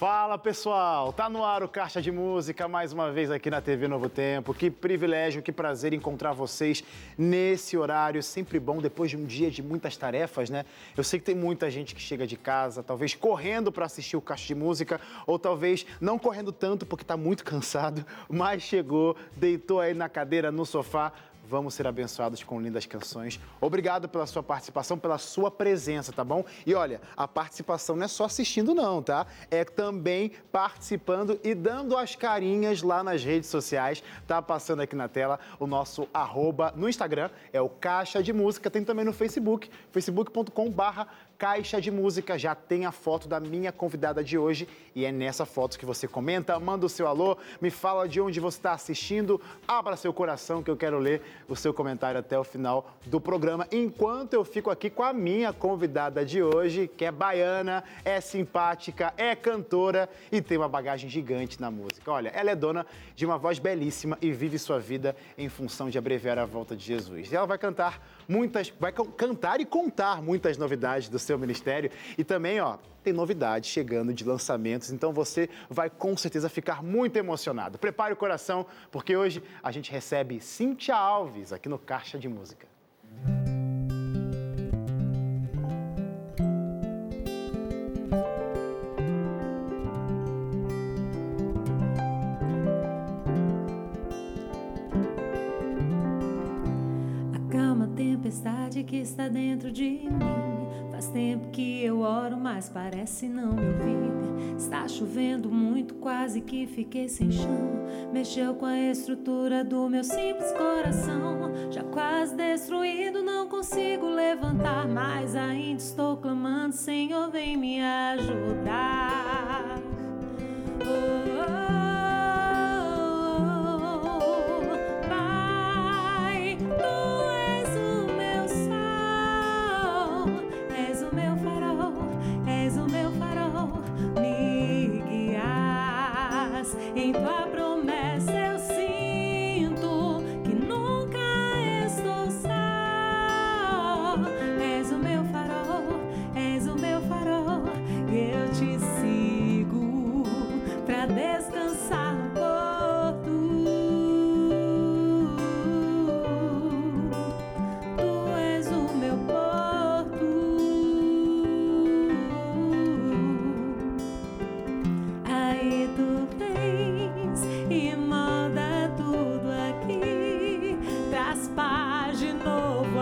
Fala pessoal, tá no ar o Caixa de Música mais uma vez aqui na TV Novo Tempo. Que privilégio, que prazer encontrar vocês nesse horário, sempre bom depois de um dia de muitas tarefas, né? Eu sei que tem muita gente que chega de casa, talvez correndo para assistir o Caixa de Música, ou talvez não correndo tanto porque tá muito cansado, mas chegou, deitou aí na cadeira, no sofá, Vamos ser abençoados com lindas canções. Obrigado pela sua participação, pela sua presença, tá bom? E olha, a participação não é só assistindo, não, tá? É também participando e dando as carinhas lá nas redes sociais. Tá passando aqui na tela o nosso arroba no Instagram, é o Caixa de Música, tem também no Facebook, facebook.com/barra Caixa de Música já tem a foto da minha convidada de hoje e é nessa foto que você comenta, manda o seu alô, me fala de onde você está assistindo, abra seu coração que eu quero ler o seu comentário até o final do programa. Enquanto eu fico aqui com a minha convidada de hoje, que é baiana, é simpática, é cantora e tem uma bagagem gigante na música. Olha, ela é dona de uma voz belíssima e vive sua vida em função de abreviar a volta de Jesus. E ela vai cantar muitas, vai cantar e contar muitas novidades do seu ministério e também, ó, tem novidades chegando de lançamentos, então você vai com certeza ficar muito emocionado. Prepare o coração, porque hoje a gente recebe Cintia Alves aqui no Caixa de Música. Mas parece não me ouvir. Está chovendo muito, quase que fiquei sem chão. Mexeu com a estrutura do meu simples coração. Já quase destruído, não consigo levantar, mas ainda estou clamando: Senhor, vem me ajudar.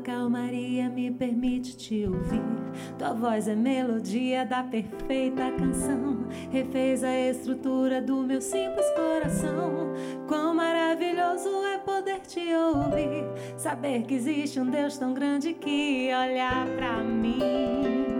Calmaria me permite te ouvir. Tua voz é melodia da perfeita canção. Refez a estrutura do meu simples coração. Quão maravilhoso é poder te ouvir. Saber que existe um Deus tão grande que olha pra mim.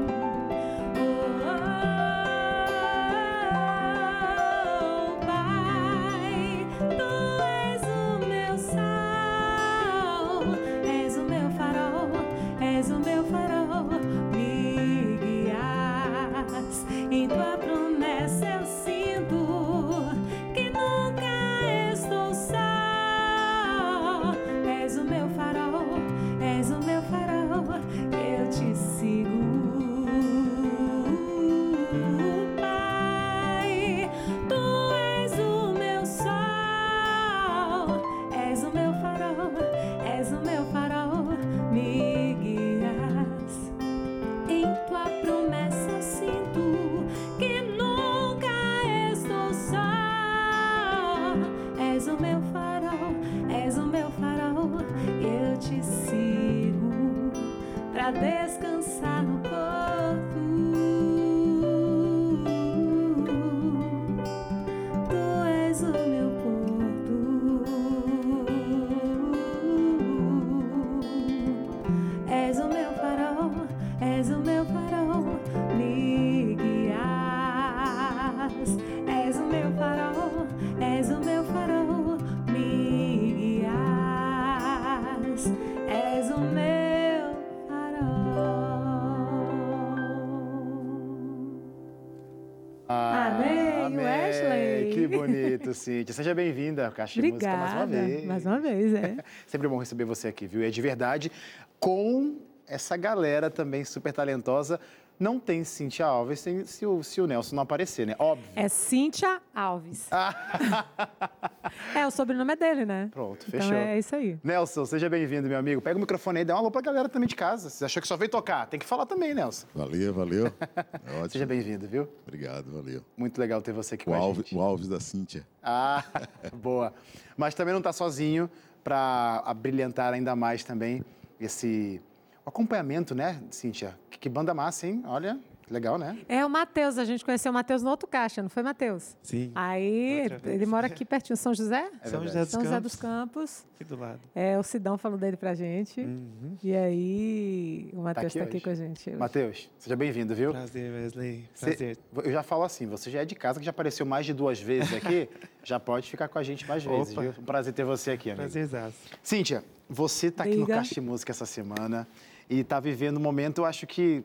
Seja bem-vinda Caixa de Música mais uma vez. Mais uma vez, é. Sempre bom receber você aqui, viu? É de verdade, com essa galera também super talentosa. Não tem Cíntia Alves se, o, se o Nelson não aparecer, né? Óbvio. É Cíntia Alves. é, o sobrenome é dele, né? Pronto, então fechou. é isso aí. Nelson, seja bem-vindo, meu amigo. Pega o microfone aí, dá uma alô pra galera também de casa. Você achou que só veio tocar? Tem que falar também, Nelson. Valeu, valeu. É ótimo. Seja bem-vindo, viu? Obrigado, valeu. Muito legal ter você aqui O com a Alves, gente. o Alves da Cíntia. Ah, boa. Mas também não está sozinho para abrilhantar ainda mais também esse acompanhamento, né, Cíntia? Que, que banda massa, hein? Olha, legal, né? É o Matheus, a gente conheceu o Matheus no outro caixa, não foi, Matheus? Sim. Aí, ele mora aqui pertinho, São José? É São. José dos São José Campos. dos Campos. Aqui do lado. É, o Sidão falou dele pra gente. Uhum. E aí, o Matheus aqui tá aqui, com a gente. Matheus, seja bem-vindo, viu? Prazer, Wesley. Cê- Prazer. eu já falo assim, você já é de casa, que já apareceu mais de duas vezes aqui, já pode ficar com a gente mais vezes, Opa. viu? Um prazer ter você aqui, amigo. Prazerzaço. Cíntia, você está aqui no Diga. Caixa de Música essa semana e está vivendo um momento, eu acho que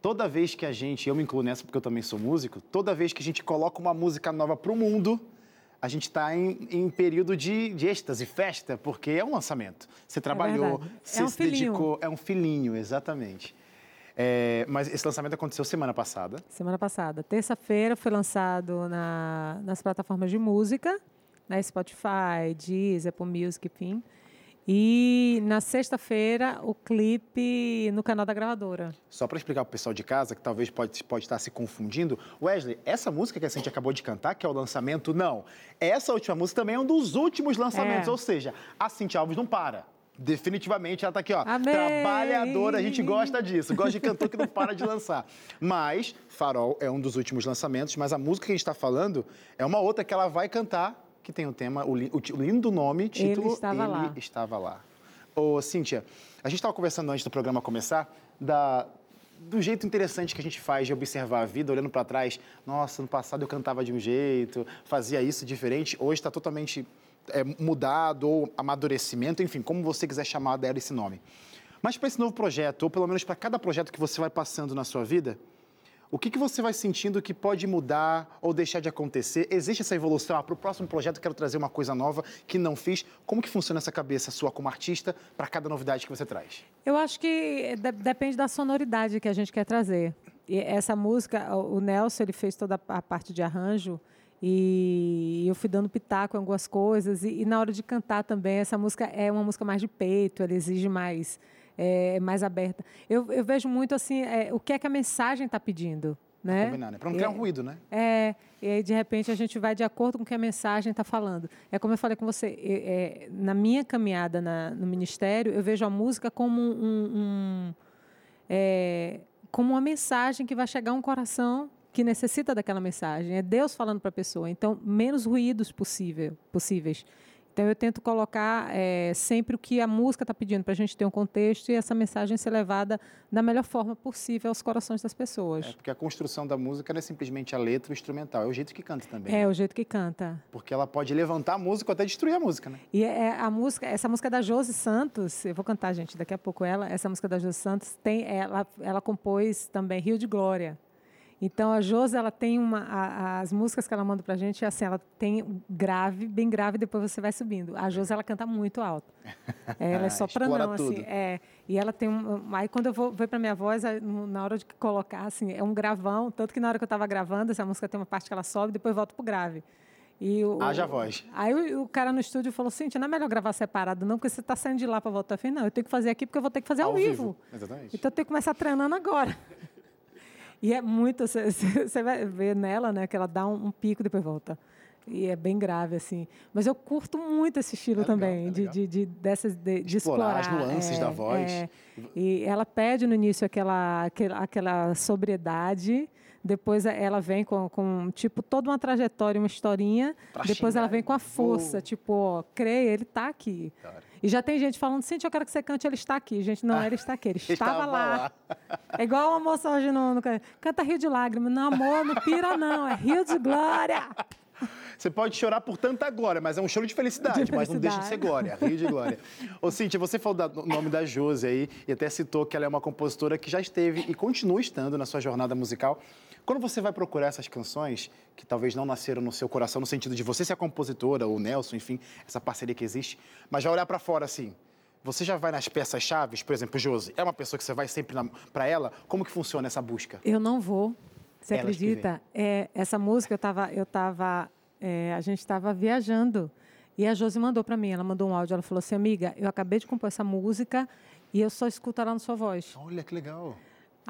toda vez que a gente, eu me incluo nessa porque eu também sou músico, toda vez que a gente coloca uma música nova para o mundo, a gente está em, em período de, de êxtase, festa, porque é um lançamento. Você trabalhou, verdade. É você um se filhinho. dedicou, é um filhinho, exatamente. É, mas esse lançamento aconteceu semana passada. Semana passada. Terça-feira foi lançado na- nas plataformas de música, na Spotify, Deezer, Apple Music, enfim. E na sexta-feira, o clipe no canal da gravadora. Só para explicar para o pessoal de casa, que talvez pode, pode estar se confundindo, Wesley, essa música que a gente acabou de cantar, que é o lançamento, não. Essa última música também é um dos últimos lançamentos, É. ou seja, a Cintia Alves não para. Definitivamente ela está aqui, ó. Amém! Trabalhadora, a gente gosta disso, gosta de cantor que não para de lançar. Mas Farol é um dos últimos lançamentos, mas a música que a gente está falando é uma outra que ela vai cantar, que tem o tema, o, o o lindo nome, título estava Ele lá. estava lá. Ô, Cíntia, a gente estava conversando antes do programa começar da, do jeito interessante que a gente faz de observar a vida, olhando para trás. Nossa, no passado eu cantava de um jeito, fazia isso diferente. Hoje está totalmente é, mudado ou amadurecimento, enfim, como você quiser chamar dela esse nome. Mas para esse novo projeto, ou pelo menos para cada projeto que você vai passando na sua vida, o que, que você vai sentindo que pode mudar ou deixar de acontecer? Existe essa evolução? Ah, para o próximo projeto quero trazer uma coisa nova que não fiz. Como que funciona essa cabeça sua como artista para cada novidade que você traz? Eu acho que de- depende da sonoridade que a gente quer trazer. E essa música, o o Nelson, ele fez toda a parte de arranjo e eu fui dando pitaco em algumas coisas. E, e na hora de cantar também, essa música é uma música mais de peito, ela exige mais, é, mais aberta. Eu, eu vejo muito assim, é, o que é que a mensagem está pedindo. Né? Combinar, né? Para não criar É, um ruído, né? é, e aí de repente a gente vai de acordo com o que a mensagem está falando. É como eu falei com você, é, é, na minha caminhada na- no ministério, eu vejo a música como um, um- é, como uma mensagem que vai chegar a um coração que necessita daquela mensagem. É Deus falando para a pessoa. Então, menos ruídos possível, possíveis. Então, eu tento colocar é, sempre o que a música está pedindo para a gente ter um contexto e essa mensagem ser levada da melhor forma possível aos corações das pessoas. É porque a construção da música não é simplesmente a letra o instrumental, é o jeito que canta também. É, né? o jeito que canta. Porque ela pode levantar a música ou até destruir a música, né? E é a música, essa música da Josi Santos, eu vou cantar, gente, daqui a pouco ela, essa música da Josi Santos, tem, ela, ela compôs também Rio de Glória. Então a Josi, ela tem uma, a- as músicas que ela manda pra gente, assim, ela tem grave, bem grave, depois você vai subindo. A Josi, ela canta muito alto. Ela é sopranão, Explora assim, tudo. é. E ela tem um, aí quando eu vou ver pra minha voz, na hora de colocar, assim, é um gravão, tanto que na hora que eu estava gravando, essa música tem uma parte que ela sobe, depois volta pro grave. E o, Haja voz. Aí o, o cara no estúdio falou, Cintia, não é melhor gravar separado, não, porque você está saindo de lá para voltar. Eu falei, não, eu tenho que fazer aqui porque eu vou ter que fazer ao, Ao vivo. vivo, exatamente. Então eu tenho que começar treinando agora. E é muito, você vai ver nela, né, que ela dá um, um pico e depois volta. E é bem grave, assim. Mas eu curto muito esse estilo É legal, também, é de, de, de, dessas, de, de Explorar explorar. as nuances da voz. é. E ela pede no início aquela, aquela, aquela sobriedade, depois ela vem com, com, tipo, toda uma trajetória, uma historinha, Pra depois ela xingar, vem com a força, tipo, ó, creia, ele está aqui. Cara. E já tem gente falando, Cintia, eu quero que você cante, ele está aqui. Gente, não, ele está aqui, ele estava, lá. lá. É igual uma moça hoje no, no... Canta Rio de Lágrimas. Não, amor, não pira não, é Rio de Glória. Você pode chorar por tanta glória, mas é um choro de felicidade, De mas não deixa de ser glória, rio de glória. Ô, Cíntia, você falou da- o nome da Josi aí e até citou que ela é uma compositora que já esteve e continua estando na sua jornada musical. Quando você vai procurar essas canções, que talvez não nasceram no seu coração, no sentido de você ser a compositora, ou Nelson, enfim, essa parceria que existe, mas já olhar para fora assim, você já vai nas peças chaves, por exemplo, Josi, é uma pessoa que você vai sempre para ela? Como que funciona essa busca? Eu não vou. Você Elas acredita? É, essa música eu tava, eu tava, é, a gente estava viajando e a Josi mandou para mim. Ela mandou um áudio. Ela falou assim, amiga, eu acabei de compor essa música e eu só escuto ela na sua voz. Olha que legal.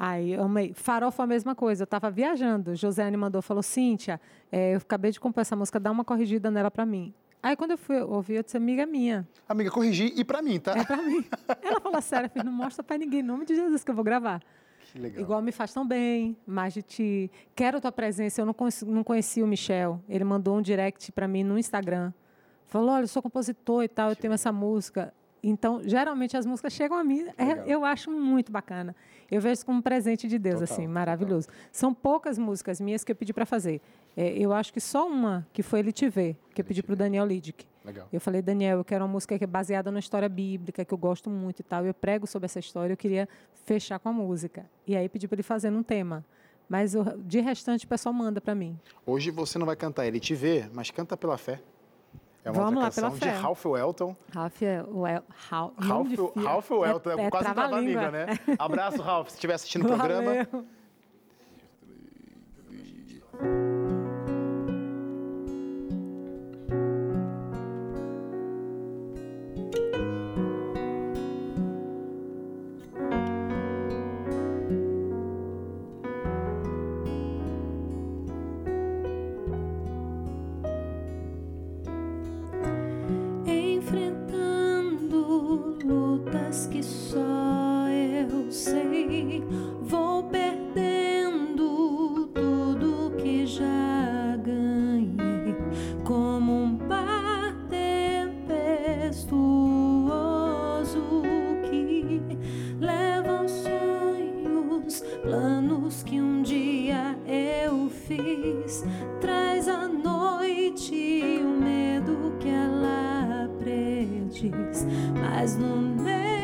Aí eu amei. Farofa a mesma coisa. Eu estava viajando. Josiane mandou, falou, Cíntia, é, eu acabei de compor essa música, dá uma corrigida nela para mim. Aí quando eu fui ouvir, eu disse, amiga minha. Amiga, corrigi e para mim, tá? É para mim. Ela falou, sério, não mostra para ninguém, em nome de Jesus, que eu vou gravar. Que legal. Igual Me Faz Tão Bem, Mais de Ti. Quero Tua Presença. Eu não, conheci, não conhecia o Michel. Ele mandou um direct para mim no Instagram. Falou, olha, eu sou compositor e tal, eu tenho essa música. Então, geralmente as músicas chegam a mim, é, eu acho muito bacana. Eu vejo isso como um presente de Deus, Total, assim, maravilhoso. São poucas músicas minhas que eu pedi para fazer. É, eu acho que só uma, que foi Ele Te Vê, que eu pedi para o Daniel Lidick. Legal. Eu falei, Daniel, eu quero uma música que é baseada na história bíblica, que eu gosto muito e tal. Eu prego sobre essa história, eu queria fechar com a música. E aí pedi para ele fazer um tema. Mas o, de restante o pessoal manda para mim. Hoje você não vai cantar Ele Te Vê, mas canta pela fé. É uma Vamos lá, pela de fé. Ralph Welton. Ralph, é o El, Ralph, Ralph. Ralph Welton, é, quase um trava-língua. trava-língua, né? Abraço, Ralph, se estiver assistindo o programa. Valeu. Prediz, mas no meio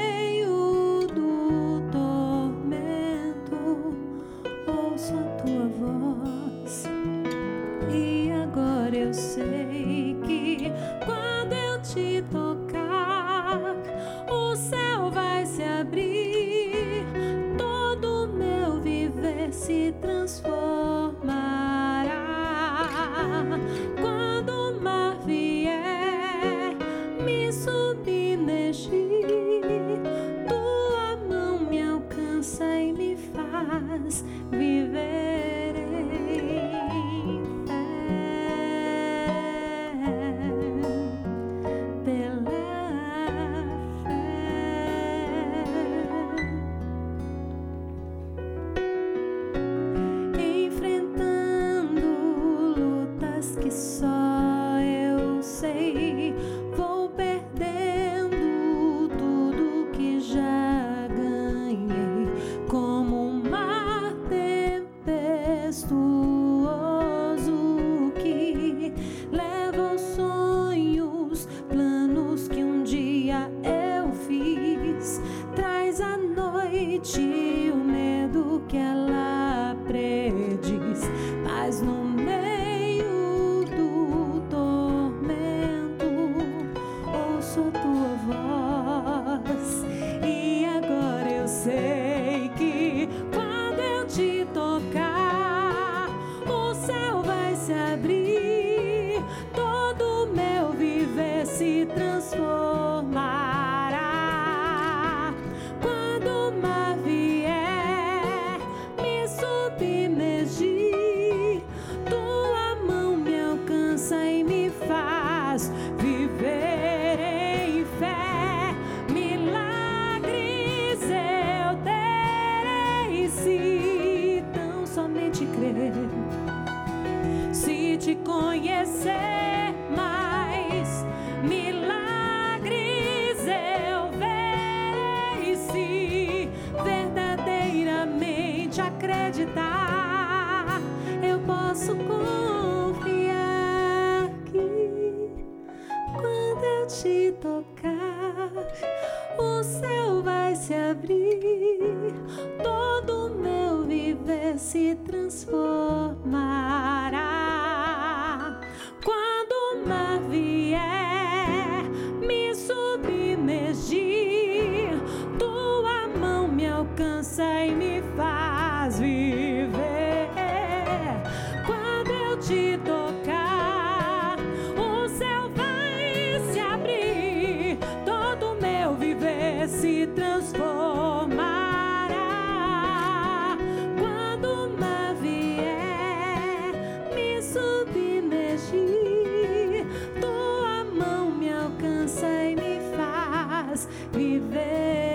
viver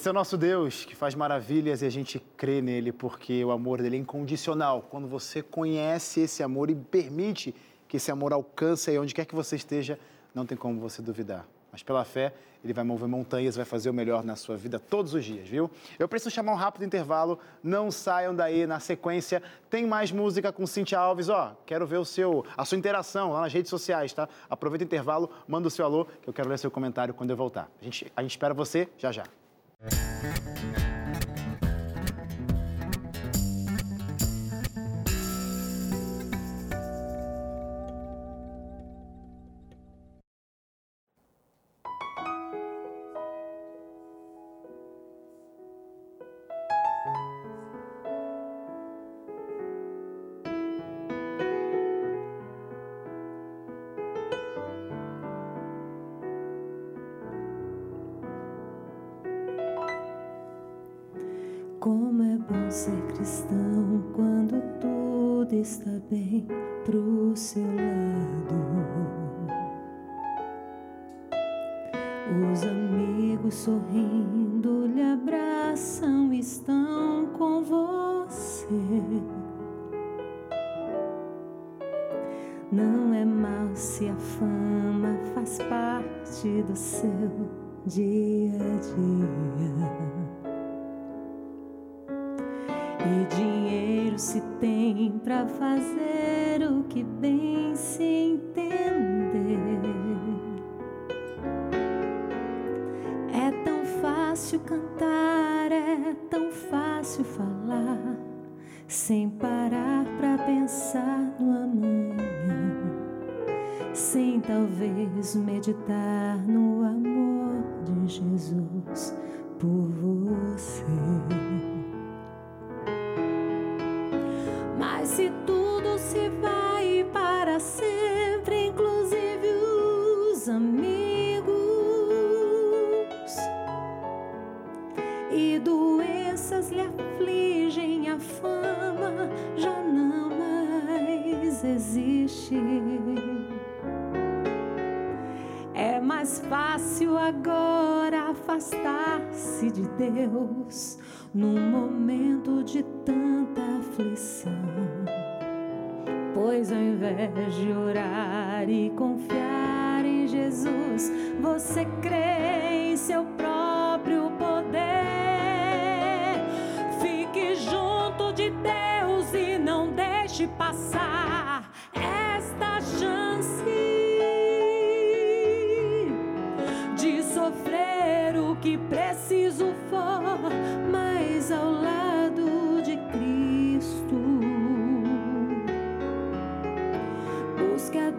Esse é o nosso Deus que faz maravilhas e a gente crê nele porque o amor dele é incondicional. Quando você conhece esse amor e permite que esse amor alcance aí onde quer que você esteja, não tem como você duvidar. Mas pela fé, ele vai mover montanhas, vai fazer o melhor na sua vida todos os dias, viu? Eu preciso chamar um rápido intervalo, não saiam daí na sequência. Tem mais música com Cintia Alves, ó. Quero ver o seu, a sua interação lá nas redes sociais, tá? Aproveita o intervalo, manda o seu alô, que eu quero ler seu comentário quando eu voltar. A gente, a gente espera você já já. Como bom ser cristão quando tudo está bem pro seu lado. Os amigos sorrindo lhe abraçam, estão com você. Não é mal se a fama faz parte do seu dia a dia. E dinheiro se tem pra fazer o que bem se entender. É tão fácil cantar, é tão fácil falar, sem parar pra pensar no amanhã, sem talvez meditar no amor de Jesus por você. Se tudo se vai para sempre, inclusive os amigos, e doenças lhe afligem, a fama já não mais existe. É mais fácil agora afastar-se de Deus num momento de tanta aflição. Pois ao invés de orar e confiar em Jesus, você crê em seu próprio poder.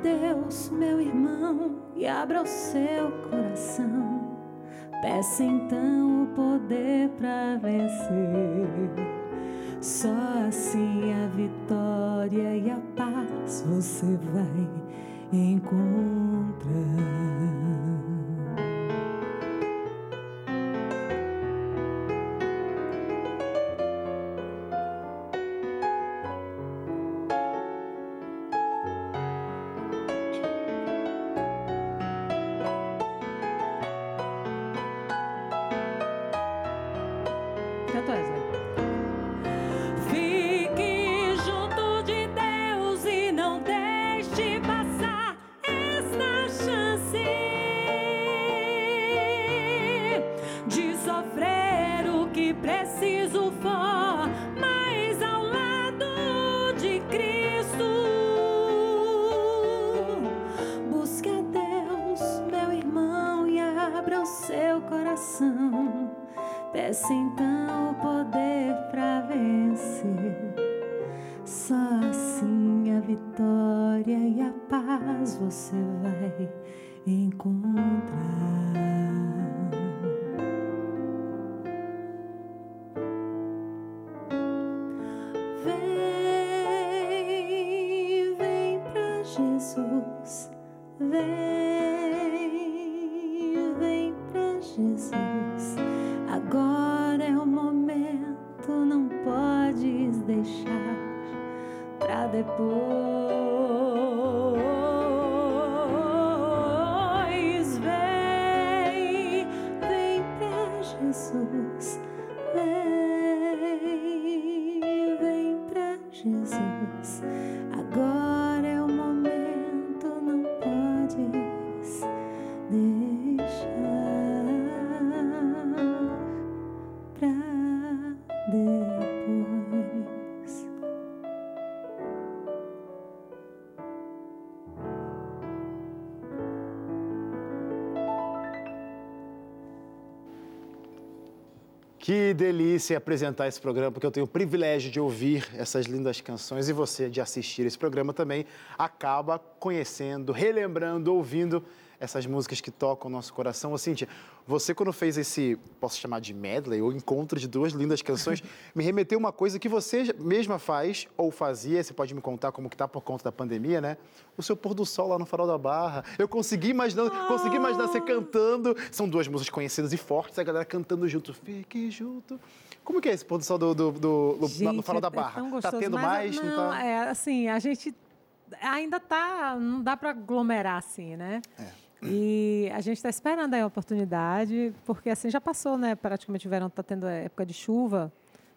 Deus, meu irmão, e abra o seu coração. Peça então o poder para vencer. Só assim a vitória e a paz você vai encontrar. Você vai encontrar. Delícia apresentar esse programa, porque eu tenho o privilégio de ouvir essas lindas canções e você de assistir esse programa também. Acaba conhecendo, relembrando, ouvindo essas músicas que tocam o nosso coração. Ô, Cíntia, você quando fez esse, posso chamar de medley, ou encontro de duas lindas canções, me remeteu uma coisa que você mesma faz ou fazia, você pode me contar como que tá por conta da pandemia, né? O seu pôr do sol lá no Farol da Barra. Eu consegui imaginar, consegui imaginar você cantando. São duas músicas conhecidas e fortes, a galera cantando junto. Fique junto. Como que é esse pôr do sol do, do, do- do- Gente, no Farol da é Barra? tão tá gostoso, tendo mas, mais? Não, tá? é assim, a gente ainda tá, não dá para aglomerar assim, né? É. E a gente está esperando aí a oportunidade, porque assim já passou, né? Praticamente o verão está tendo época de chuva,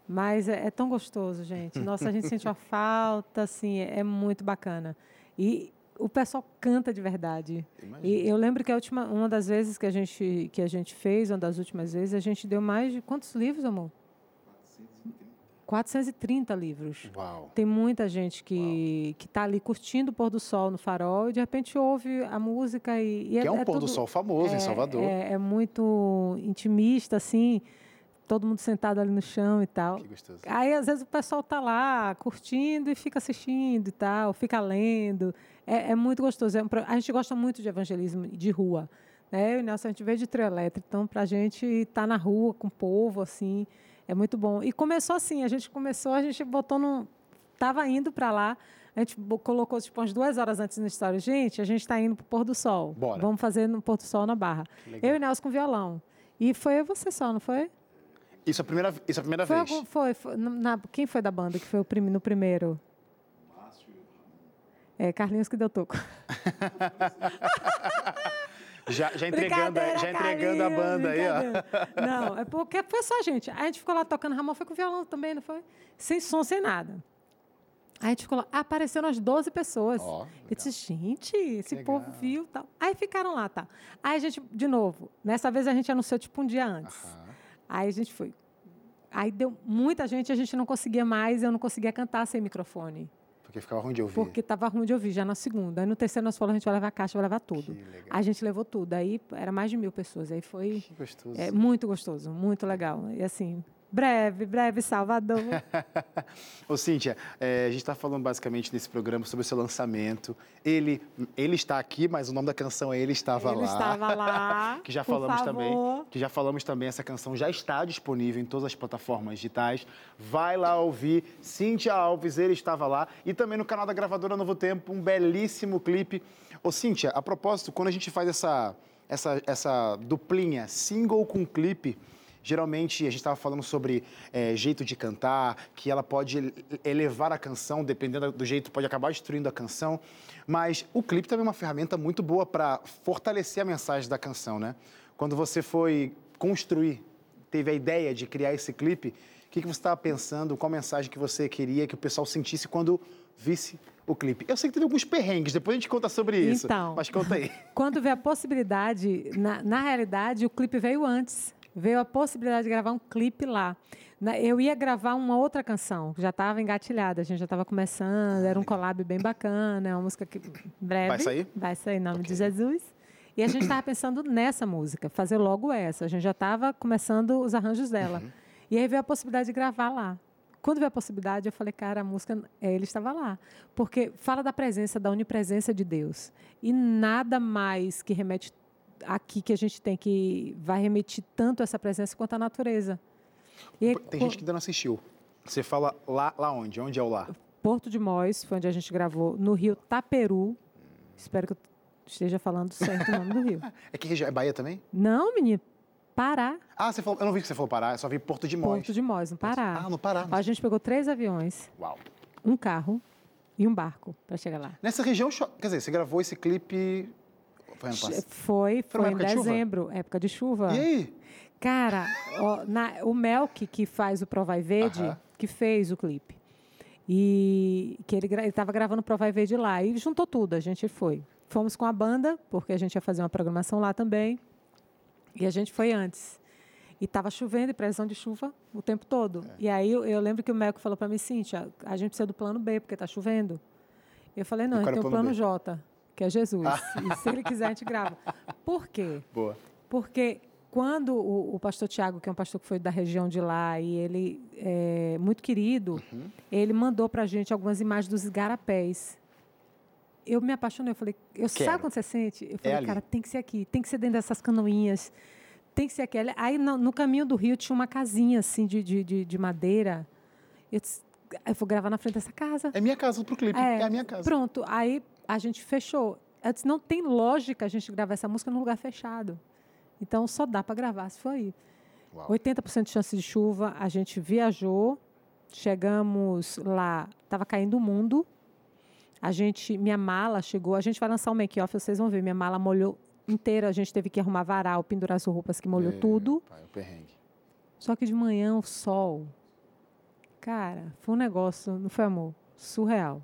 mas é, é tão gostoso, gente. Nossa, a gente sente uma falta, assim, é, é muito bacana. E o pessoal canta de verdade. E eu lembro que a última, uma das vezes que a gente que a gente fez, uma das últimas vezes, a gente deu mais de quantos livros, amor? 430 livros. Uau. Tem muita gente que que está ali curtindo o pôr do sol no farol e de repente ouve a música e, e Que é um pôr do tudo- sol famoso em é- Salvador. É, é muito intimista, assim, todo mundo sentado ali no chão e tal. Que gostoso. Aí, às vezes, o pessoal tá lá curtindo e fica assistindo e tal, fica lendo. É, é muito gostoso. É um a gente gosta muito de evangelismo de rua. Né? Eu e o Nelson, a gente veio de trio elétrico, então, para a gente estar na rua com o povo, assim, é muito bom. E começou assim, a gente começou, a gente botou no... Estava indo para lá, a gente colocou, tipo, umas duas horas antes na história. Gente, a gente está indo para o pôr do sol. Bora. Vamos fazer no pôr do sol na Barra. legal. Eu e o Nelson com violão. E foi você só, não foi? Isso é a primeira, isso é a primeira Foi, vez. foi, foi na- quem foi da banda que foi o prim- no primeiro? É, Carlinhos que deu toco. Já, já entregando, já entregando a banda aí, ó. Não, é porque foi só a gente. A gente ficou lá tocando, Ramon foi com violão também, não foi? Sem som, sem nada. Aí a gente ficou lá, apareceram as 12 pessoas. Ó, eu disse, gente, esse Legal. povo viu tal. Aí ficaram lá, tá. Aí a gente, de novo, nessa vez a gente anunciou tipo um dia antes. Aí a gente foi. Aí deu muita gente, a gente não conseguia mais, eu não conseguia cantar sem microfone. Porque ficava ruim de ouvir. Porque estava ruim de ouvir já na segunda. Aí no terceiro nós falamos, a gente vai levar a caixa, vai levar tudo. A gente levou tudo. Aí era mais de mil pessoas. Aí foi Que gostoso. é, muito gostoso, muito legal. E assim, breve, breve, Salvador. Ô, Cíntia, é, a gente está falando basicamente nesse programa sobre o seu lançamento. Ele, ele está aqui, mas o nome da canção é Ele Estava Ele Lá. estava lá. Que já falamos favor. também. Que já falamos também, essa canção já está disponível em todas as plataformas digitais. Vai lá ouvir. Cíntia Alves, ele estava lá. E também no canal da gravadora Novo Tempo, um belíssimo clipe. Ô, Cíntia, a propósito, quando a gente faz essa, essa, essa duplinha, single com clipe, geralmente a gente estava falando sobre é, jeito de cantar, que ela pode ele- elevar a canção, dependendo do jeito, pode acabar destruindo a canção. Mas o clipe também é uma ferramenta muito boa para fortalecer a mensagem da canção, né? Quando você foi construir, teve a ideia de criar esse clipe, o que, que você estava pensando, qual mensagem que você queria que o pessoal sentisse quando visse o clipe? Eu sei que teve alguns perrengues, depois a gente conta sobre isso. Então. Mas conta aí. Quando veio a possibilidade, na, na realidade, o clipe veio antes. Veio a possibilidade de gravar um clipe lá. Eu ia gravar uma outra canção, que já estava engatilhada, a gente já estava começando, era um collab bem bacana, é uma música que breve. Vai sair? Vai sair em nome Ok. de Jesus. E a gente estava pensando nessa música, fazer logo essa. A gente já estava começando os arranjos dela. Uhum. E aí veio a possibilidade de gravar lá. Quando veio a possibilidade, eu falei, cara, a música, é, ele estava lá. Porque fala da presença, da onipresença de Deus. E nada mais que remete aqui que a gente tem que vai remeter tanto essa presença quanto a natureza. E Tem gente que ainda não assistiu. Você fala lá, lá onde? Onde é o lá? Porto de Mós, foi onde a gente gravou, no Rio Taperu. Espero que eu esteja falando certo o nome do rio. É que região? É Bahia também? Não, menino, Pará. Ah, você falou, eu não vi que você falou Pará, eu só vi Porto de Mós. Porto de Mós, no Pará. Ah, no Pará. A gente pegou três aviões, Uau. um carro e um barco para chegar lá. Nessa região, quer dizer, você gravou esse clipe... Foi ano passado? Foi, Foi em chuva? dezembro, época de chuva. E aí? Cara, ó, na- o Melk, que faz o Provai Verde, Aham. que fez o clipe. E que ele estava gravando o Provai Verde lá. E juntou tudo, a gente foi. Fomos com a banda, porque a gente ia fazer uma programação lá também. E a gente foi antes. E estava chovendo e previsão de chuva o tempo todo. É. E aí eu, eu lembro que o Melk falou para mim, Cíntia, a gente precisa do plano B, porque está chovendo. Eu falei, não, a gente tem o plano plano? J, que é Jesus. E se ele quiser, a gente grava. Por quê? Boa. Porque quando o, o pastor Tiago, que é um pastor que foi da região de lá, e ele é muito querido, Uhum. ele mandou para a gente algumas imagens dos igarapés. Eu me apaixonei, eu falei, eu Quero. sabe quando você sente? Eu falei, ali. cara, tem que ser aqui, tem que ser dentro dessas canoinhas, tem que ser aqui. Aí no, no caminho do rio tinha uma casinha assim de, de, de, de madeira. Eu, disse, eu vou gravar na frente dessa casa. É minha casa pro clipe, é, a minha casa. Pronto, aí a gente fechou. Eu disse, não tem lógica a gente gravar essa música num lugar fechado. Então só dá para gravar se for aí. Uau. 80% de chance de chuva, a gente viajou, chegamos lá, estava caindo o mundo. A gente, minha mala chegou, a gente vai lançar um make-off, vocês vão ver, minha mala molhou inteira, a gente teve que arrumar varal, pendurar as roupas que molhou É, tudo. Pai, perrengue. Só que de manhã o sol, cara, foi um negócio, não foi amor, surreal.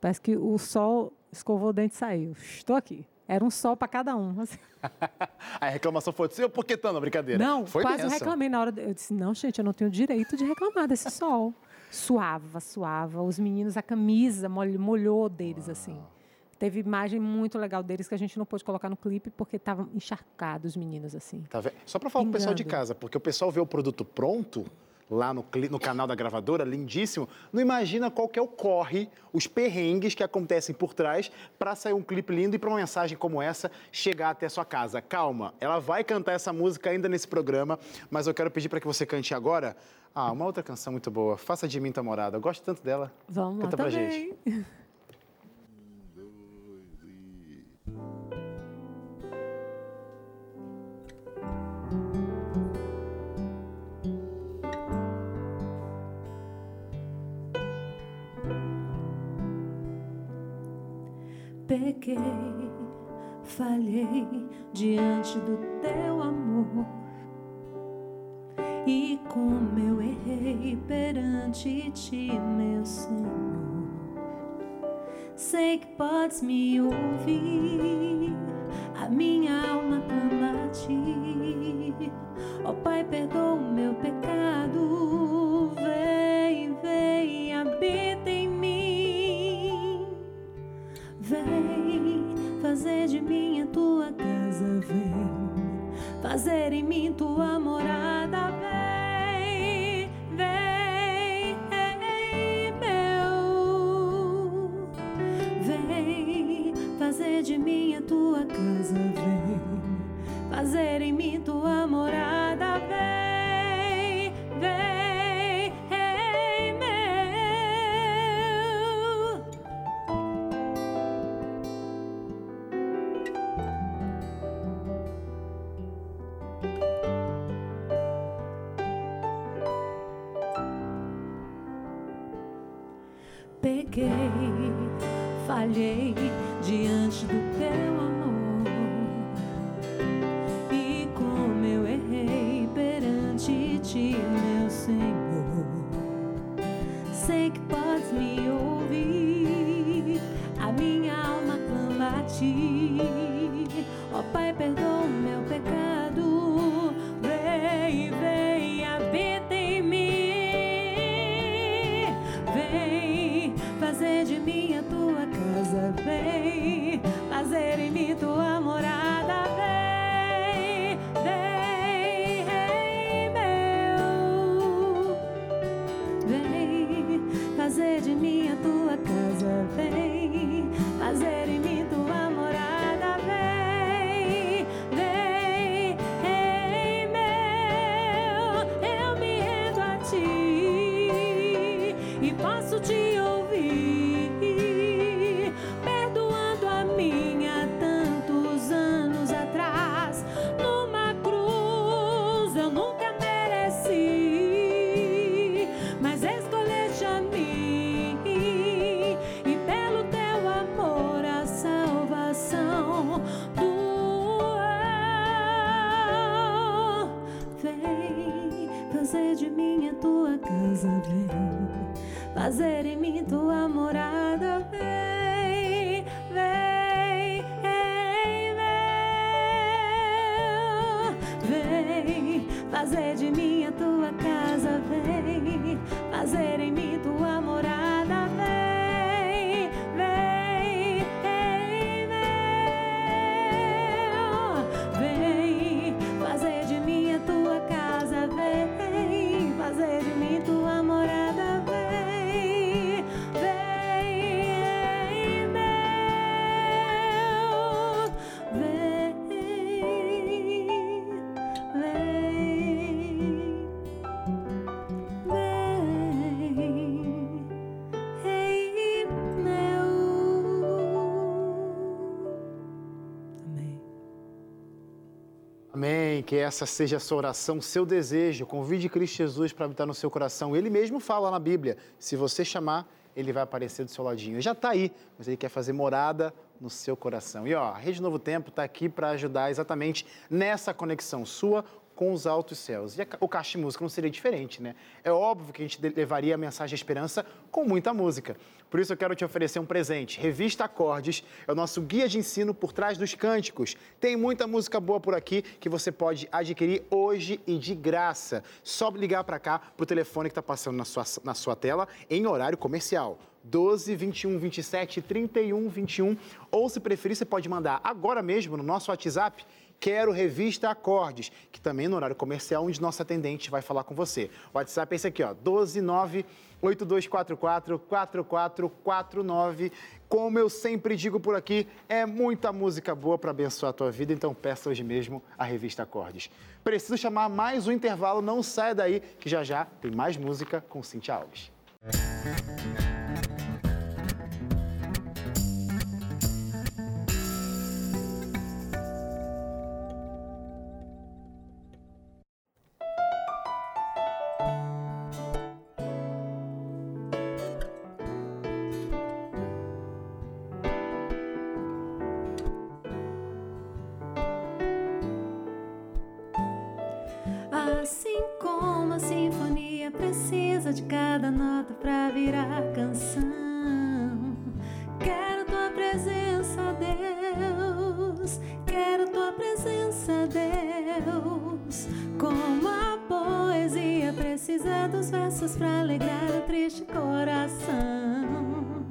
Parece que o sol escovou o dente e saiu. Estou aqui. Era um sol para cada um. assim. A reclamação foi seu, por que tanto? Brincadeira. Não, foi quase bênção. reclamei na hora. Eu disse, não, gente, eu não tenho direito de reclamar desse sol. Suava, suava. Os meninos, a camisa molhou, deles, assim. Teve imagem muito legal deles que a gente não pôde colocar no clipe porque estavam encharcados os meninos, assim. Tá? Só para falar pro pessoal de Pingando. casa, porque o pessoal vê o produto pronto lá no, no canal da gravadora, lindíssimo, não imagina qual que é o corre, os perrengues que acontecem por trás para sair um clipe lindo e para uma mensagem como essa chegar até a sua casa. Calma, ela vai cantar essa música ainda nesse programa, mas eu quero pedir para que você cante agora ah, uma outra canção muito boa, Faça de Mim Tua Morada. Eu gosto tanto dela. Vamos Canta lá pra também. gente. Pequei, falhei diante do teu amor. E como eu errei perante ti, meu Senhor. Sei que podes me ouvir, a minha alma clama a ti. Ó Pai, perdoa o meu pecado, Que essa seja a sua oração, seu desejo. Convide Cristo Jesus para habitar no seu coração. Ele mesmo fala na Bíblia: se você chamar, ele vai aparecer do seu ladinho. Ele já está aí, mas ele quer fazer morada no seu coração. E ó, a Rede Novo Tempo está aqui para ajudar exatamente nessa conexão sua com os altos céus. E o Caixa de Música não seria diferente, né? É óbvio que a gente levaria a mensagem de esperança com muita música. Por isso eu quero te oferecer um presente. Revista Acordes é o nosso guia de ensino por trás dos cânticos. Tem muita música boa por aqui que você pode adquirir hoje e de graça. Só ligar para cá, para o telefone que está passando na sua, na sua tela, em horário comercial. 12 21 27 31 21. Ou, se preferir, você pode mandar agora mesmo no nosso WhatsApp. Quero Revista Acordes, que também no horário comercial, onde nosso atendente vai falar com você. O WhatsApp é esse aqui, ó, 129 8244 4449. Como eu sempre digo por aqui, é muita música boa para abençoar a tua vida, então peça hoje mesmo a revista Acordes. Preciso chamar mais um intervalo, não saia daí, que já já tem mais música com Cintia Alves. Versos pra alegrar o triste coração.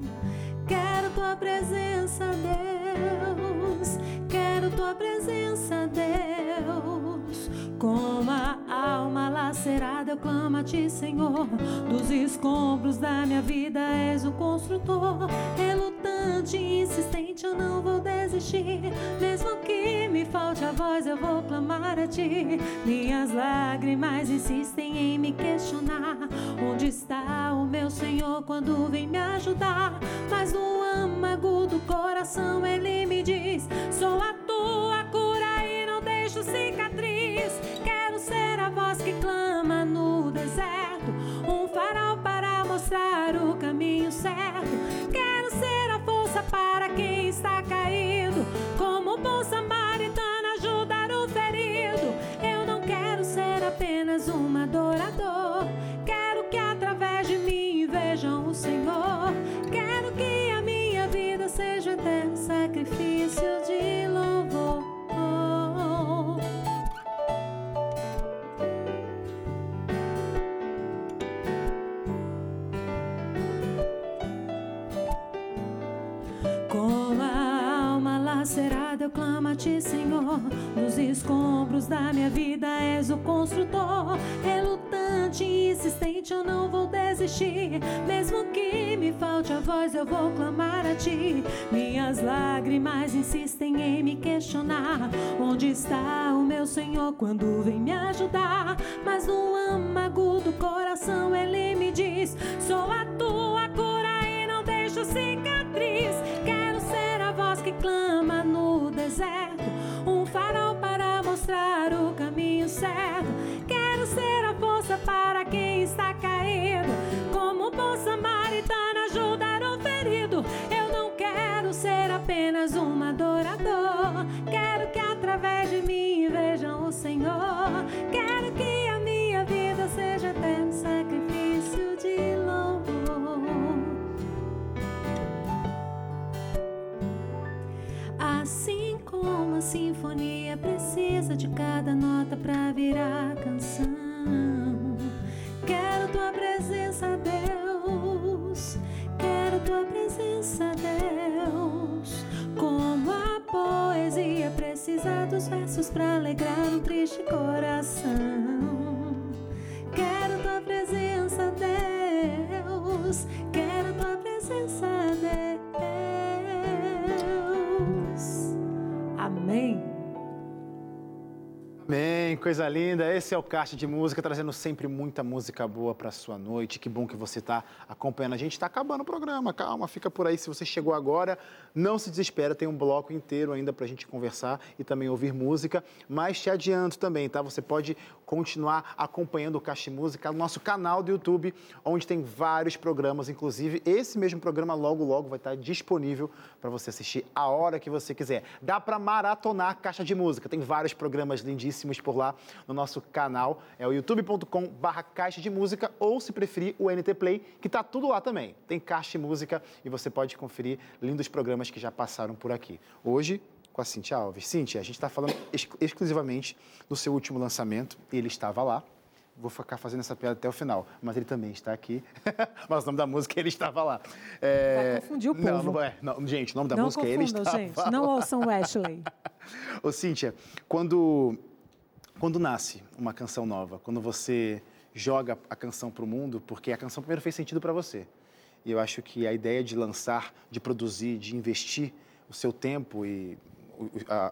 Quero tua presença, Deus. Quero tua presença, Deus. Com a alma lacerada, eu clamo a ti, Senhor. Dos escombros da minha vida és o construtor. Relutante insistente, eu não vou desistir. Mesmo que me falte a voz, eu vou clamar a ti. Minhas lágrimas insistem em me questionar. Onde está o meu Senhor quando vem me ajudar? Mas no âmago do coração ele ti, Senhor. Nos escombros da minha vida és o construtor. Relutante e insistente eu não vou desistir. Mesmo que me falte a voz, eu vou clamar a ti. Minhas lágrimas insistem em me questionar. Onde está o meu Senhor quando vem me ajudar? Mas no âmago do coração ele me diz: Sou a tua cura e não deixo cicatriz. Apenas um adorador. Quero que através de mim vejam o Senhor. Quero que a minha vida seja eterno sacrifício de louvor. Assim como a sinfonia precisa de cada nota pra virar canção. Quero tua presença, Deus. Quero tua presença, Deus. Poesia precisa dos versos pra alegrar um triste coração. Quero tua presença, Deus. Quero tua presença, Deus. Amém. Amém, coisa linda. Esse é o Caixa de Música, trazendo sempre muita música boa para sua noite. Que bom que você está acompanhando a gente. Está acabando o programa, calma, fica por aí. Se você chegou agora, não se desespera, tem um bloco inteiro ainda para a gente conversar e também ouvir música. Mas te adianto também, tá? Você pode continuar acompanhando o Caixa de Música no nosso canal do YouTube, onde tem vários programas. Inclusive, esse mesmo programa logo, logo vai estar disponível para você assistir a hora que você quiser. Dá para maratonar Caixa de Música. Tem vários programas lindíssimos por lá no nosso canal. É o youtube.com barra Caixa de Música ou, se preferir, o NT Play, que tá tudo lá também. Tem Caixa de Música e você pode conferir lindos programas que já passaram por aqui. Hoje, com a Cintia Alves. Cintia, a gente está falando ex exclusivamente do seu último lançamento. Ele estava lá. Vou ficar fazendo essa piada até o final, mas ele também está aqui. mas o nome da música ele estava lá. É... Vai confundir o povo. Não, não é. Não, gente, o nome da não música confundam, ele estava gente. lá. Não ouçam Ashley. Ô, Cíntia, quando, quando nasce uma canção nova, quando você joga a canção para o mundo, porque a canção primeiro fez sentido para você. E eu acho que a ideia de lançar, de produzir, de investir o seu tempo e o, a,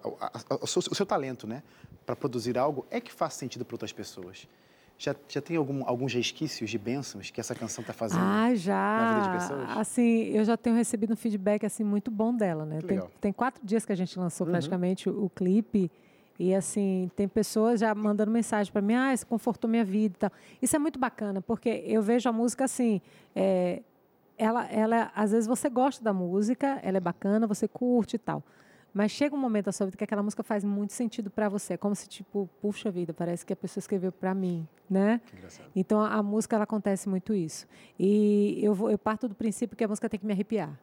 a, o, seu, o seu talento, né, para produzir algo, é que faz sentido para outras pessoas. Já, já tem algum, alguns resquícios de bênçãos que essa canção está fazendo Ah, já. na vida de pessoas? Assim, eu já tenho recebido um feedback assim muito bom dela, né? Tem, tem quatro dias que a gente lançou Uhum. praticamente o, o clipe e assim tem pessoas já mandando mensagem para mim, ah, isso confortou minha vida, e tal. Isso é muito bacana porque eu vejo a música assim, é, ela, ela, às vezes você gosta da música, ela é bacana, você curte e tal. Mas chega um momento da sua vida que aquela música faz muito sentido para você. É como se, tipo, puxa vida, parece que a pessoa escreveu para mim, né? Então, a, a música, ela acontece muito isso. E eu, vou, eu parto do princípio que a música tem que me arrepiar.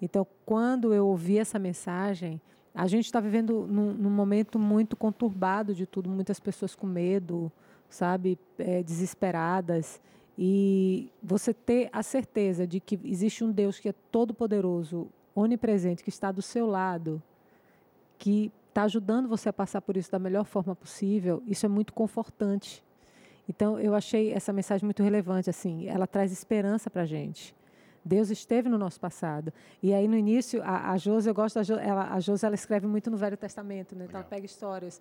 Então, quando eu ouvi essa mensagem, a gente está vivendo num, num momento muito conturbado de tudo, muitas pessoas com medo, sabe, é, desesperadas. E você ter a certeza de que existe um Deus que é todo-poderoso, onipresente, que está do seu lado, que está ajudando você a passar por isso da melhor forma possível, isso é muito confortante. Então, eu achei essa mensagem muito relevante, assim, ela traz esperança para a gente. Deus esteve no nosso passado. E aí, no início, a, a Josi, eu gosto da Jo- ela, a Josi, ela escreve muito no Velho Testamento, né? Então, ela pega histórias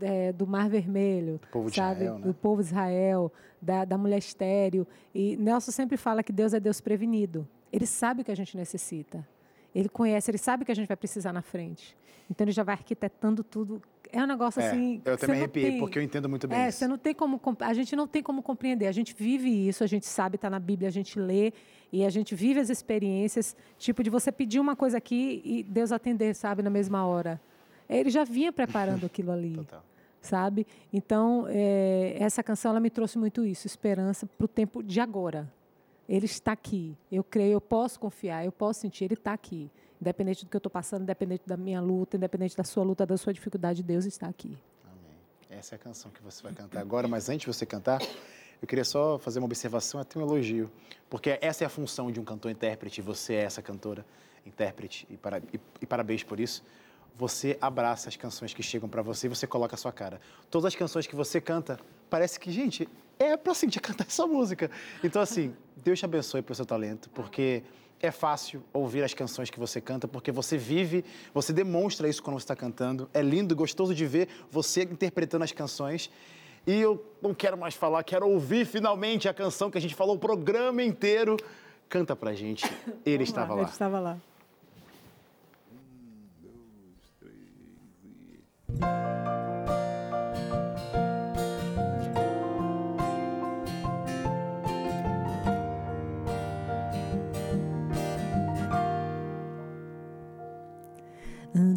é, do Mar Vermelho, Do povo de sabe? Israel, né? do povo de Israel, da, da mulher estéreo. E Nelson sempre fala que Deus é Deus prevenido. Ele sabe o que a gente necessita. Ele conhece, ele sabe que a gente vai precisar na frente. Então, ele já vai arquitetando tudo. É um negócio É, assim. eu também arrepiei, porque eu entendo muito bem é, isso. você não tem como a gente não tem como compreender. A gente vive isso, a gente sabe, está na Bíblia, a gente lê e a gente vive as experiências, tipo de você pedir uma coisa aqui e Deus atender, sabe, na mesma hora. Ele já vinha preparando aquilo ali, Total. sabe? Então é, essa canção ela me trouxe muito isso, esperança para o tempo de agora. Ele está aqui. Eu creio, eu posso confiar, eu posso sentir, Ele está aqui. Independente do que eu estou passando, independente da minha luta, independente da sua luta, da sua dificuldade, Deus está aqui. Amém. Essa é a canção que você vai cantar agora, mas antes de você cantar, eu queria só fazer uma observação, até um elogio, porque essa é a função de um cantor-intérprete, você é essa cantora, intérprete, e, para, e, e parabéns por isso. Você abraça as canções que chegam para você e você coloca a sua cara. Todas as canções que você canta, parece que, gente, é para sentir cantar essa música. Então, assim, Deus te abençoe pelo seu talento, porque é fácil ouvir as canções que você canta, porque você vive, você demonstra isso quando você está cantando. É lindo, gostoso de ver você interpretando as canções. E eu não quero mais falar, quero ouvir finalmente a canção que a gente falou o programa inteiro. Canta pra gente. Ele estava lá. Ele estava lá.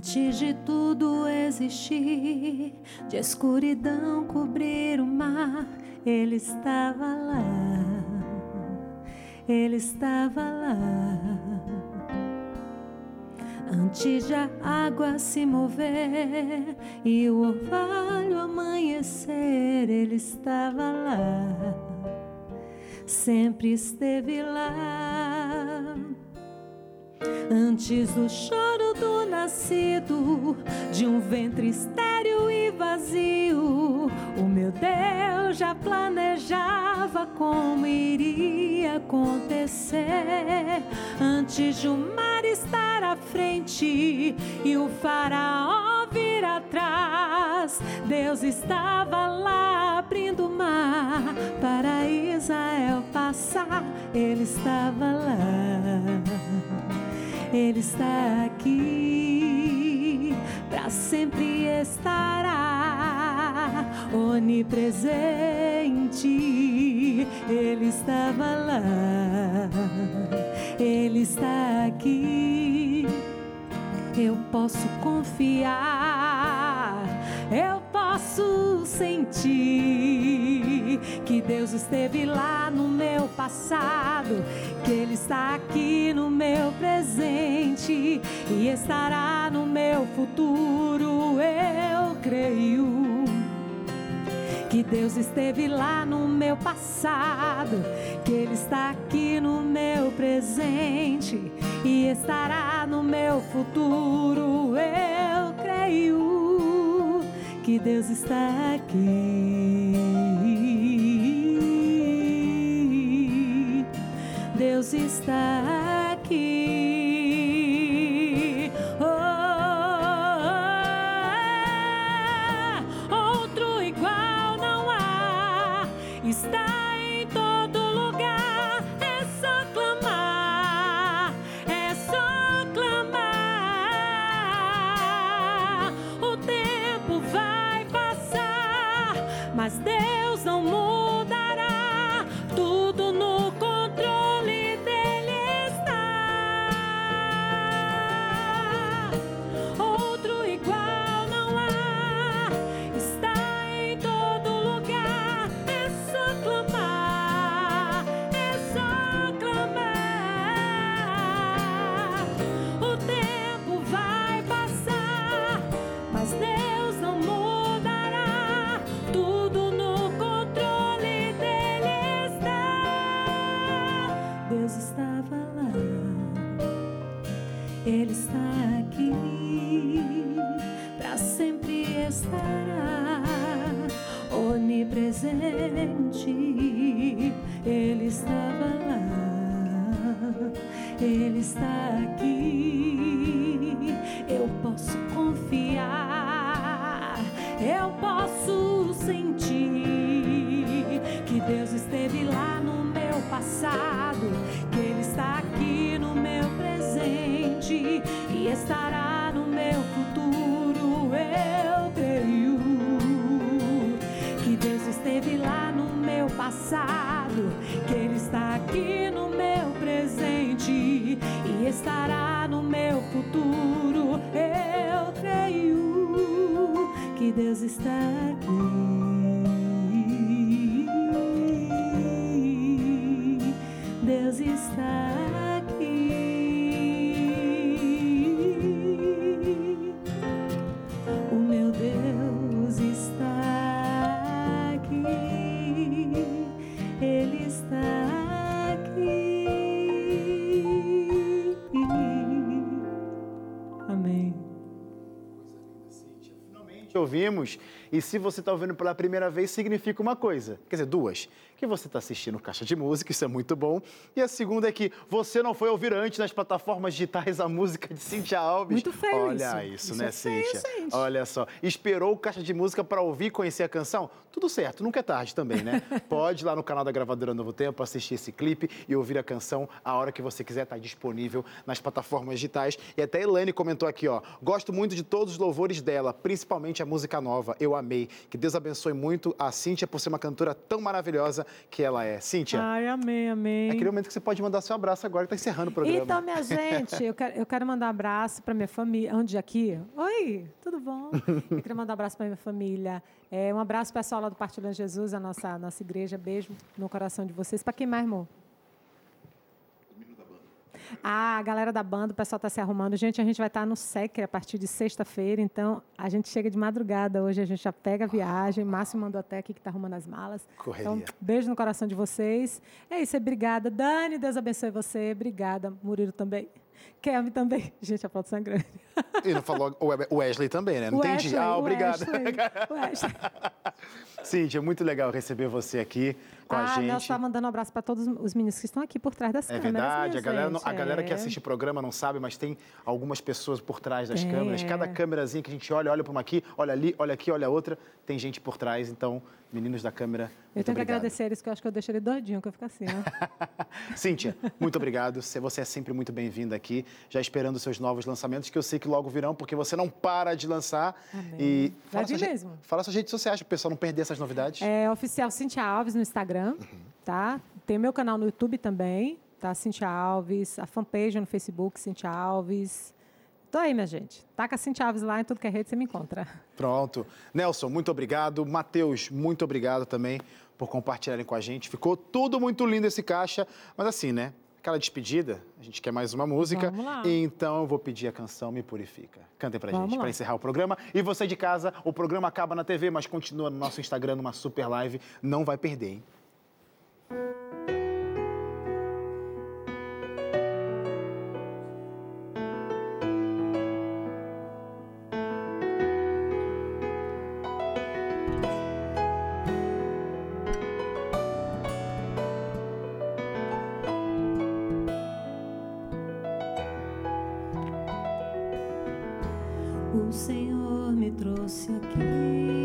Antes de tudo existir, de escuridão cobrir o mar, ele estava lá. Ele estava lá. Antes de a água se mover e o orvalho amanhecer, ele estava lá. Sempre esteve lá. Antes do choro nascido, de um ventre estéril e vazio, o meu Deus já planejava como iria acontecer. Antes de o mar estar à frente e o faraó vir atrás, Deus estava lá abrindo o mar para Israel passar. Ele estava lá. Ele está aqui, para sempre estará onipresente. Ele estava lá, Ele está aqui. Eu posso confiar, eu posso sentir que Deus esteve lá no meu passado, que Ele está aqui no meu presente e estará no meu futuro. Eu creio que Deus esteve lá no meu passado, que Ele está aqui no meu presente e estará no meu futuro. Eu creio que Deus está aqui. Está aqui. Que Ele está aqui no meu presente e estará no meu futuro. Eu creio que Deus está aqui. Ouvimos. E se você está ouvindo pela primeira vez, significa uma coisa. Quer dizer, duas. Que você está assistindo Caixa de Música, isso é muito bom. E a segunda é que você não foi ouvir antes nas plataformas digitais a música de Cíntia Alves. Muito feio Olha isso. isso, Isso né, é Cíntia? gente. Olha só. Esperou o Caixa de Música para ouvir e conhecer a canção? Tudo certo, nunca é tarde também, né? Pode ir lá no canal da Gravadora Novo Tempo assistir esse clipe e ouvir a canção a hora que você quiser. Está disponível nas plataformas digitais. E até a Elaine comentou aqui, ó. Gosto muito de todos os louvores dela, principalmente a música nova. Eu amei. Que Deus abençoe muito a Cíntia por ser uma cantora tão maravilhosa que ela é. Cíntia, Ai, amém, amém. é aquele momento que você pode mandar seu abraço agora, que está encerrando o programa. Então, minha gente, eu quero, eu quero mandar um abraço para minha família. Onde aqui? Oi, tudo bom? Eu queria mandar um abraço para minha família. É, um abraço pessoal lá do Partilhando Jesus, a nossa, nossa igreja. Beijo no coração de vocês. Para quem mais, amor? Ah, a galera da banda, o pessoal está se arrumando. Gente, a gente vai estar no SEC a partir de sexta-feira, então a gente chega de madrugada hoje, a gente já pega a viagem. Márcio mandou até aqui que está arrumando as malas. Correria. Então, beijo no coração de vocês. É isso, obrigada. Dani, Deus abençoe você. Obrigada. Murilo também. Kelme também. Gente, a produção é grande. E não falou o We- o Wesley também, né? Não O entendi. Wesley, ah, obrigado. Wesley, Wesley. Cíntia, muito legal receber você aqui com a ah, gente. Nelson está mandando um abraço para todos os meninos que estão aqui por trás das É câmeras. verdade, a galera, gente, a galera que é. assiste o programa não sabe, mas tem algumas pessoas por trás das Tem, câmeras. é. Cada câmerazinha que a gente olha, olha para uma aqui, olha ali, olha aqui, olha outra, tem gente por trás. Então, meninos da câmera, Eu tenho que agradecer eles, que eu acho que eu deixo ele doidinho, que eu fico assim, ó. Cíntia, muito obrigado. Você é sempre muito bem-vinda aqui, já esperando seus novos lançamentos, que eu sei que logo virão, porque você não para de lançar. Amém. E vir re- mesmo. Fala suas redes sociais para o pessoal não perder essas novidades. É oficial Cintia Alves no Instagram, tá? Tem meu canal no YouTube também, tá? Cintia Alves, a fanpage no Facebook, Cintia Alves. Tô aí, minha gente. Taca Cintia Alves lá em tudo que é rede, você me encontra. Pronto. Nelson, muito obrigado. Matheus, muito obrigado também por compartilharem com a gente. Ficou tudo muito lindo esse caixa, mas assim, né? Aquela despedida, a gente quer mais uma música. Vamos lá. Então eu vou pedir a canção Me Purifica. Cantem pra Vamos gente, pra encerrar o programa. E você de casa, o programa acaba na TV, mas continua no nosso Instagram, numa super live. Não vai perder, hein? O Senhor me trouxe aqui